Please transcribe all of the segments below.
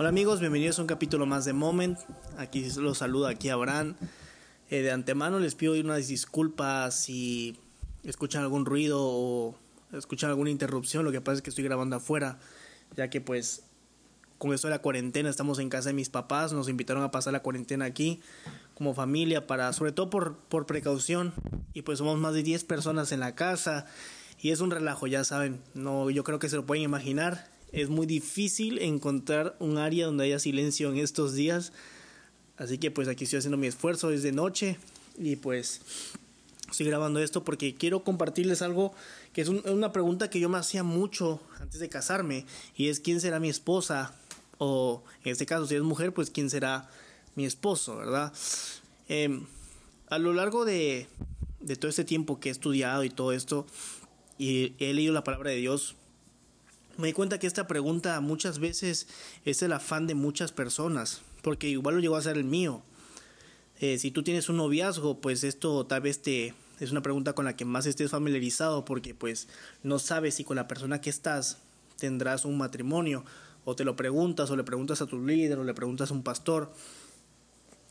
Hola amigos, bienvenidos a un capítulo más de Moment. Aquí los saluda aquí Abraham. Eh, de antemano les pido unas disculpas si escuchan algún ruido o escuchan alguna interrupción. Lo que pasa es que estoy grabando afuera, ya que pues con esto de la cuarentena estamos en casa de mis papás. Nos invitaron a pasar la cuarentena aquí como familia para, sobre todo por, por precaución. Y pues somos más de 10 personas en la casa y es un relajo, ya saben. No, yo creo que se lo pueden imaginar es muy difícil encontrar un área donde haya silencio en estos días. Así que pues aquí estoy haciendo mi esfuerzo desde noche y pues estoy grabando esto porque quiero compartirles algo que es una pregunta que yo me hacía mucho antes de casarme y es quién será mi esposa o en este caso si es mujer pues quién será mi esposo, ¿verdad? Em, a lo largo de, de todo este tiempo que he estudiado y todo esto y he leído la palabra de Dios me di cuenta que esta pregunta muchas veces es el afán de muchas personas, porque igual lo llegó a ser el mío. Eh, si tú tienes un noviazgo, pues esto tal vez te es una pregunta con la que más estés familiarizado, porque pues no sabes si con la persona que estás tendrás un matrimonio, o te lo preguntas, o le preguntas a tu líder, o le preguntas a un pastor.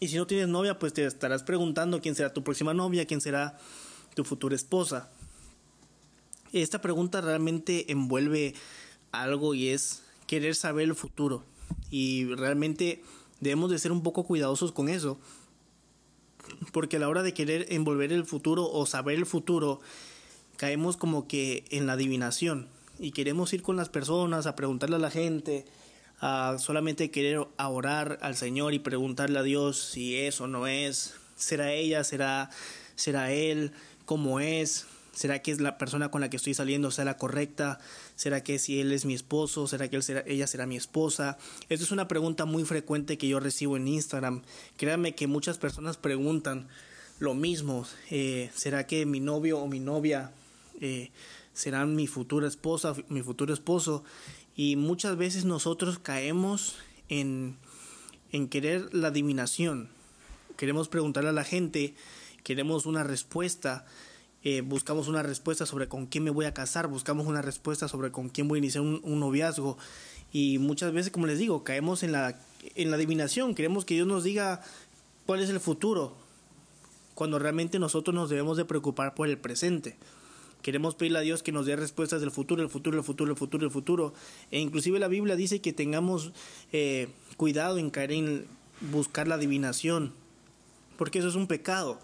Y si no tienes novia, pues te estarás preguntando quién será tu próxima novia, quién será tu futura esposa. Esta pregunta realmente envuelve algo y es querer saber el futuro. Y realmente debemos de ser un poco cuidadosos con eso. Porque a la hora de querer envolver el futuro o saber el futuro, caemos como que en la adivinación. Y queremos ir con las personas a preguntarle a la gente, a solamente querer orar al Señor y preguntarle a Dios si es o no es, será ella, será, será él, cómo es, ¿Será que es la persona con la que estoy saliendo sea la correcta? ¿Será que si él es mi esposo? ¿Será que ella será mi esposa? Esta es una pregunta muy frecuente que yo recibo en Instagram. Créanme que muchas personas preguntan lo mismo. Eh, ¿Será que mi novio o mi novia eh, serán mi futura esposa, mi futuro esposo? Y muchas veces nosotros caemos en, en querer la adivinación. Queremos preguntarle a la gente, queremos una respuesta eh, buscamos una respuesta sobre con quién me voy a casar, buscamos una respuesta sobre con quién voy a iniciar un, noviazgo y muchas veces, como les digo, caemos en la, en la adivinación, queremos que Dios nos diga cuál es el futuro, cuando realmente nosotros nos debemos de preocupar por el presente. Queremos pedirle a Dios que nos dé respuestas del futuro, el futuro, el futuro, el futuro, el futuro. E inclusive la Biblia dice que tengamos eh, cuidado en caer en buscar la adivinación, porque eso es un pecado.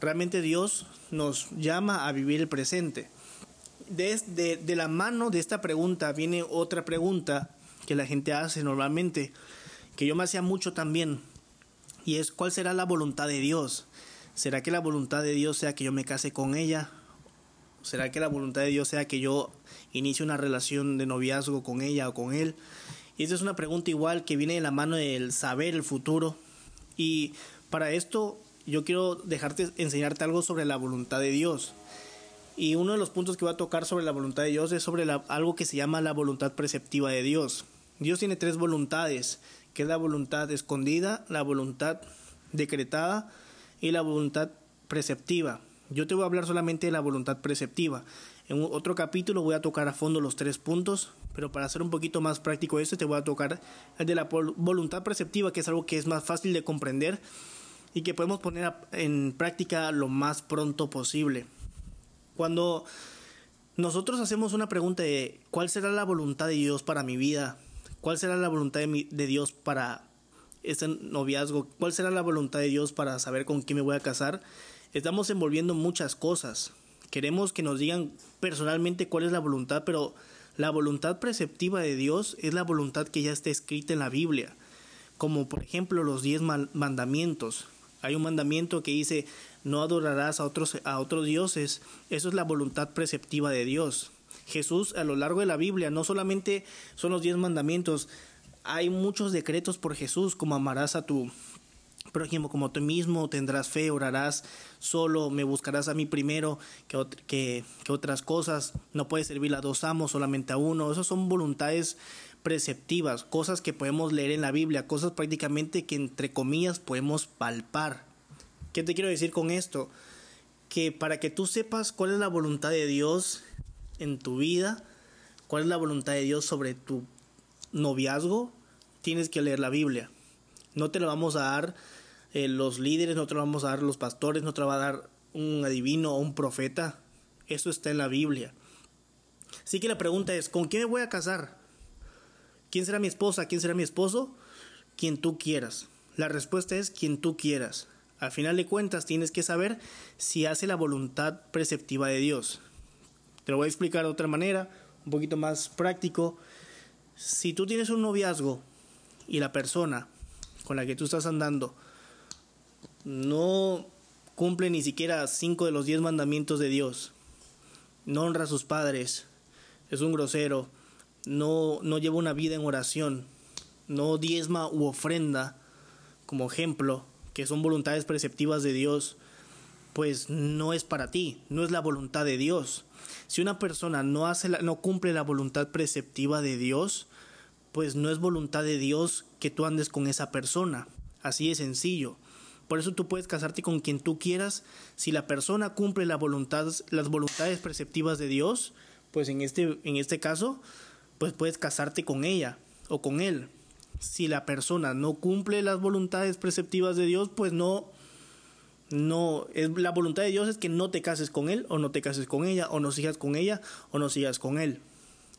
Realmente Dios nos llama a vivir el presente. De, de, la mano de esta pregunta viene otra pregunta que la gente hace normalmente, que yo me hacía mucho también, y es ¿cuál será la voluntad de Dios? ¿Será que la voluntad de Dios sea que yo me case con ella? ¿Será que la voluntad de Dios sea que yo inicie una relación de noviazgo con ella o con él? Y esa es una pregunta igual que viene de la mano del saber el futuro. Y para esto yo quiero dejarte enseñarte algo sobre la voluntad de Dios. Y uno de los puntos que voy a tocar sobre la voluntad de Dios es sobre algo que se llama la voluntad preceptiva de Dios. Dios tiene tres voluntades, que es la voluntad escondida, la voluntad decretada y la voluntad preceptiva. Yo te voy a hablar solamente de la voluntad preceptiva. En otro capítulo voy a tocar a fondo los tres puntos, pero para hacer un poquito más práctico este te voy a tocar el de la voluntad preceptiva, que es algo que es más fácil de comprender y que podemos poner en práctica lo más pronto posible. Cuando nosotros hacemos una pregunta de cuál será la voluntad de Dios para mi vida, cuál será la voluntad de, Dios para este noviazgo, cuál será la voluntad de Dios para saber con quién me voy a casar, estamos envolviendo muchas cosas. Queremos que nos digan personalmente cuál es la voluntad, pero la voluntad preceptiva de Dios es la voluntad que ya está escrita en la Biblia, como por ejemplo los diez mandamientos. Hay un mandamiento que dice no adorarás a otros, a otros dioses. Eso es la voluntad preceptiva de Dios. Jesús a lo largo de la Biblia no solamente son los diez mandamientos, hay muchos decretos por Jesús, como amarás a tu prójimo como tú mismo, tendrás fe, orarás solo, me buscarás a mí primero que, que, otras cosas, no puedes servir a dos amos, solamente a uno. Esas son voluntades preceptivas, cosas que podemos leer en la Biblia, cosas prácticamente que entre comillas podemos palpar. ¿Qué te quiero decir con esto? Que para que tú sepas cuál es la voluntad de Dios en tu vida, cuál es la voluntad de Dios sobre tu noviazgo, tienes que leer la Biblia. No te lo vamos a dar eh, los líderes, no te lo vamos a dar los pastores, no te lo va a dar un adivino o un profeta. Eso está en la Biblia. Así que la pregunta es, ¿con quién me voy a casar? ¿Quién será mi esposa? ¿Quién será mi esposo? Quien tú quieras. La respuesta es quien tú quieras. Al final de cuentas tienes que saber si hace la voluntad preceptiva de Dios. Te lo voy a explicar de otra manera, un poquito más práctico. Si tú tienes un noviazgo y la persona con la que tú estás andando no cumple ni siquiera cinco de los diez mandamientos de Dios, no honra a sus padres, es un grosero, no, no lleva una vida en oración, no diezma u ofrenda, como ejemplo, que son voluntades preceptivas de Dios, pues no es para ti, no es la voluntad de Dios. Si una persona no hace no cumple la voluntad preceptiva de Dios, pues no es voluntad de Dios que tú andes con esa persona. Así de sencillo. Por eso tú puedes casarte con quien tú quieras. Si la persona cumple la voluntad, las voluntades preceptivas de Dios, pues en este, en este caso, pues puedes casarte con ella o con él. Si la persona no cumple las voluntades preceptivas de Dios, pues no, no, la voluntad de Dios es que no te cases con él o no te cases con ella o no sigas con ella o no sigas con él.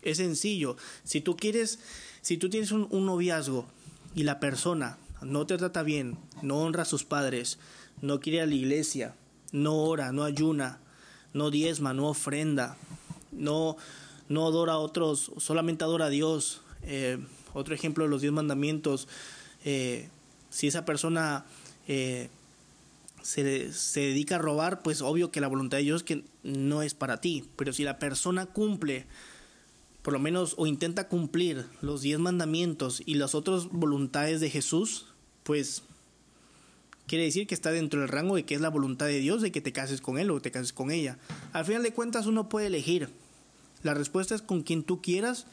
Es sencillo. Si tú quieres, si tú tienes un noviazgo y la persona no te trata bien, no honra a sus padres, no quiere a la iglesia, no ora, no ayuna, no diezma, no ofrenda, no, no adora a otros, solamente adora a Dios. Eh, otro ejemplo de los diez mandamientos, eh, si esa persona eh, se, se, dedica a robar, pues obvio que la voluntad de Dios que no es para ti, pero si la persona cumple por lo menos o intenta cumplir los diez mandamientos y las otras voluntades de Jesús, pues quiere decir que está dentro del rango de que es la voluntad de Dios de que te cases con él o te cases con ella. Al final de cuentas uno puede elegir. La respuesta es con quien tú quieras,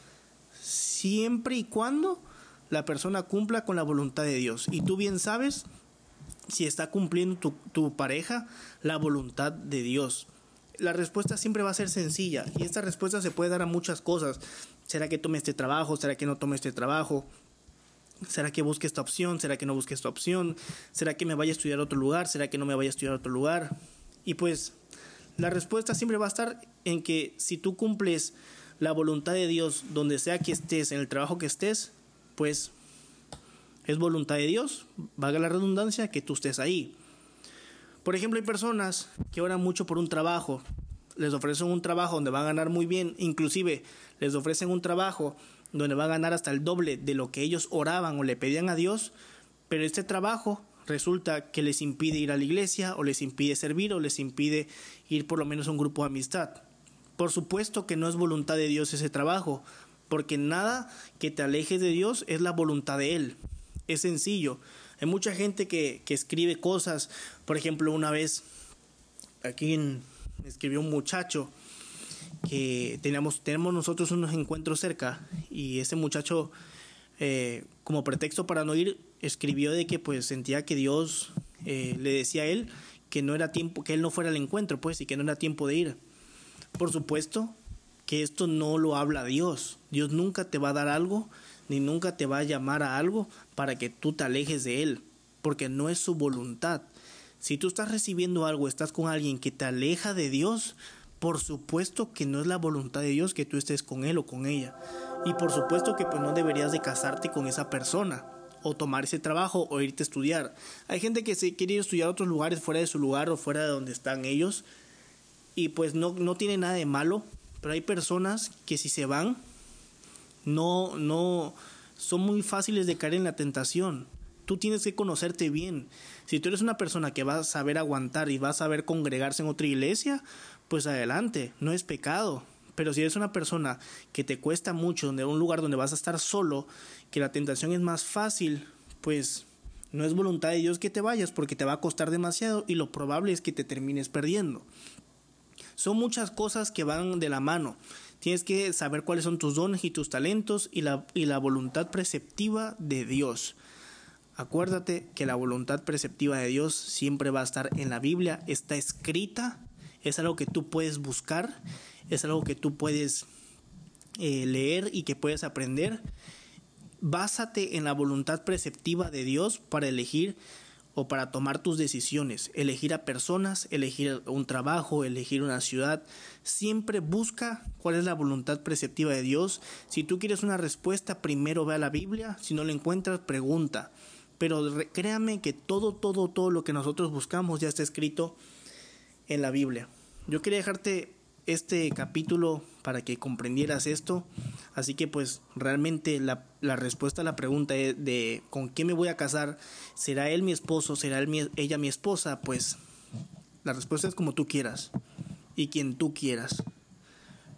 siempre y cuando la persona cumpla con la voluntad de Dios. Y tú bien sabes si está cumpliendo tu, pareja la voluntad de Dios la respuesta siempre va a ser sencilla y esta respuesta se puede dar a muchas cosas. ¿Será que tome este trabajo? ¿Será que no tome este trabajo? ¿Será que busque esta opción? ¿Será que no busque esta opción? ¿Será que me vaya a estudiar a otro lugar? ¿Será que no me vaya a estudiar a otro lugar? Y pues la respuesta siempre va a estar en que si tú cumples la voluntad de Dios donde sea que estés, en el trabajo que estés, pues es voluntad de Dios, valga la redundancia, que tú estés ahí. Por ejemplo, hay personas que oran mucho por un trabajo, les ofrecen un trabajo donde van a ganar muy bien, inclusive les ofrecen un trabajo donde van a ganar hasta el doble de lo que ellos oraban o le pedían a Dios, pero este trabajo resulta que les impide ir a la iglesia o les impide servir o les impide ir por lo menos a un grupo de amistad. Por supuesto que no es voluntad de Dios ese trabajo, porque nada que te alejes de Dios es la voluntad de Él. Es sencillo. Hay mucha gente que, que escribe cosas. Por ejemplo, una vez aquí escribió un muchacho que teníamos, tenemos nosotros unos encuentros cerca y ese muchacho eh, como pretexto para no ir escribió de que pues sentía que Dios eh, le decía a él que no era tiempo, que él no fuera al encuentro pues y que no era tiempo de ir. Por supuesto que esto no lo habla Dios. Dios nunca te va a dar algo ni nunca te va a llamar a algo para que tú te alejes de Él, porque no es su voluntad. Si tú estás recibiendo algo, estás con alguien que te aleja de Dios, por supuesto que no es la voluntad de Dios que tú estés con él o con ella. Y por supuesto que pues no deberías de casarte con esa persona o tomar ese trabajo o irte a estudiar. Hay gente que se quiere ir a estudiar a otros lugares fuera de su lugar o fuera de donde están ellos y pues no, no tiene nada de malo, pero hay personas que si se van no, no, son muy fáciles de caer en la tentación. Tú tienes que conocerte bien. Si tú eres una persona que va a saber aguantar y va a saber congregarse en otra iglesia, pues adelante, no es pecado. Pero si eres una persona que te cuesta mucho, donde un lugar donde vas a estar solo, que la tentación es más fácil, pues no es voluntad de Dios que te vayas porque te va a costar demasiado y lo probable es que te termines perdiendo. Son muchas cosas que van de la mano. Tienes que saber cuáles son tus dones y tus talentos y la, y la voluntad preceptiva de Dios. Acuérdate que la voluntad preceptiva de Dios siempre va a estar en la Biblia, está escrita, es algo que tú puedes buscar, es algo que tú puedes eh, leer y que puedes aprender. básate en la voluntad preceptiva de Dios para elegir o para tomar tus decisiones, elegir a personas, elegir un trabajo, elegir una ciudad. Siempre busca cuál es la voluntad preceptiva de Dios. Si tú quieres una respuesta, primero ve a la Biblia. Si no la encuentras, pregunta. Pero créame que todo, todo, todo lo que nosotros buscamos ya está escrito en la Biblia. Yo quería dejarte este capítulo para que comprendieras esto. Así que pues realmente la, respuesta a la pregunta de, con quién me voy a casar, ¿será él mi esposo? ¿Será él ella mi esposa? Pues la respuesta es como tú quieras y quien tú quieras.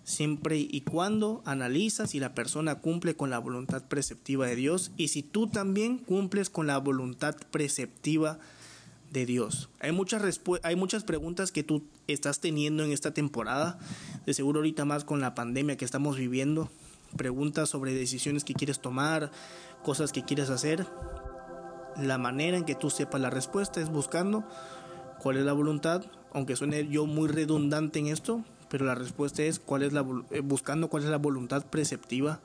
Siempre y cuando analizas si la persona cumple con la voluntad preceptiva de Dios y si tú también cumples con la voluntad preceptiva de Dios. Hay muchas, hay muchas preguntas que tú estás teniendo en esta temporada, de seguro ahorita más con la pandemia que estamos viviendo, preguntas sobre decisiones que quieres tomar, cosas que quieres hacer. La manera en que tú sepas la respuesta es buscando cuál es la voluntad, aunque suene yo muy redundante en esto, pero la respuesta es cuál es la eh, buscando cuál es la voluntad preceptiva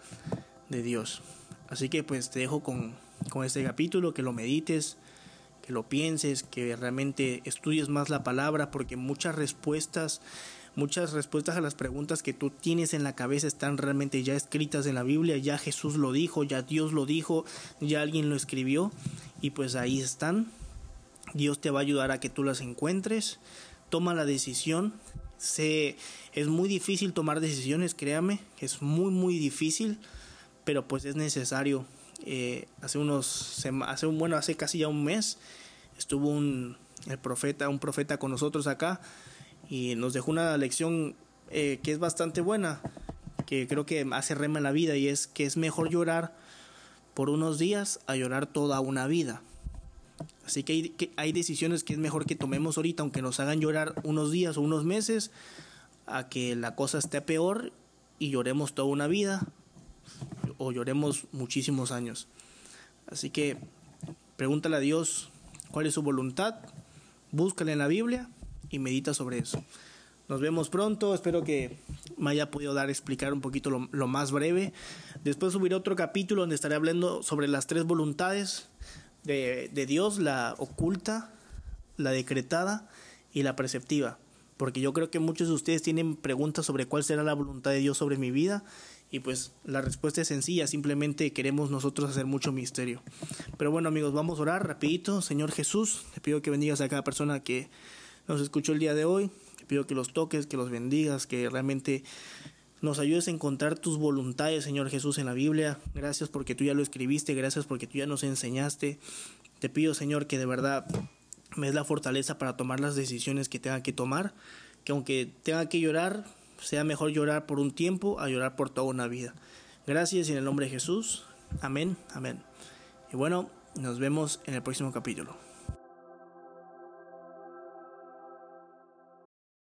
de Dios. Así que pues te dejo con, con este capítulo, que lo medites, que lo pienses, que realmente estudies más la palabra, porque muchas respuestas, muchas respuestas a las preguntas que tú tienes en la cabeza están realmente ya escritas en la Biblia, ya Jesús lo dijo, ya Dios lo dijo, ya alguien lo escribió, y pues ahí están. Dios te va a ayudar a que tú las encuentres. Toma la decisión. Se, es muy difícil tomar decisiones, créame, es muy muy difícil, pero pues es necesario eh, hace unos, hace un, bueno, hace casi ya un mes estuvo un, el profeta, un profeta con nosotros acá y nos dejó una lección eh, que es bastante buena, que creo que hace rema en la vida y es que es mejor llorar por unos días a llorar toda una vida. Así que hay, que hay decisiones que es mejor que tomemos ahorita, aunque nos hagan llorar unos días o unos meses, a que la cosa esté peor y lloremos toda una vida o lloremos muchísimos años. Así que pregúntale a Dios cuál es su voluntad, búscale en la Biblia y medita sobre eso. Nos vemos pronto, espero que me haya podido dar explicar un poquito lo, más breve. Después subiré otro capítulo donde estaré hablando sobre las tres voluntades de, de Dios, la oculta, la decretada y la preceptiva. Porque yo creo que muchos de ustedes tienen preguntas sobre cuál será la voluntad de Dios sobre mi vida y pues la respuesta es sencilla, simplemente queremos nosotros hacer mucho misterio. Pero bueno amigos, vamos a orar rapidito. Señor Jesús, te pido que bendigas a cada persona que nos escuchó el día de hoy. Te pido que los toques, que los bendigas, que realmente nos ayudes a encontrar tus voluntades, Señor Jesús, en la Biblia. Gracias porque tú ya lo escribiste, gracias porque tú ya nos enseñaste. Te pido, Señor, que de verdad me des la fortaleza para tomar las decisiones que tenga que tomar, que aunque tenga que llorar, sea mejor llorar por un tiempo a llorar por toda una vida. Gracias en el nombre de Jesús. Amén, amén. Y bueno, nos vemos en el próximo capítulo.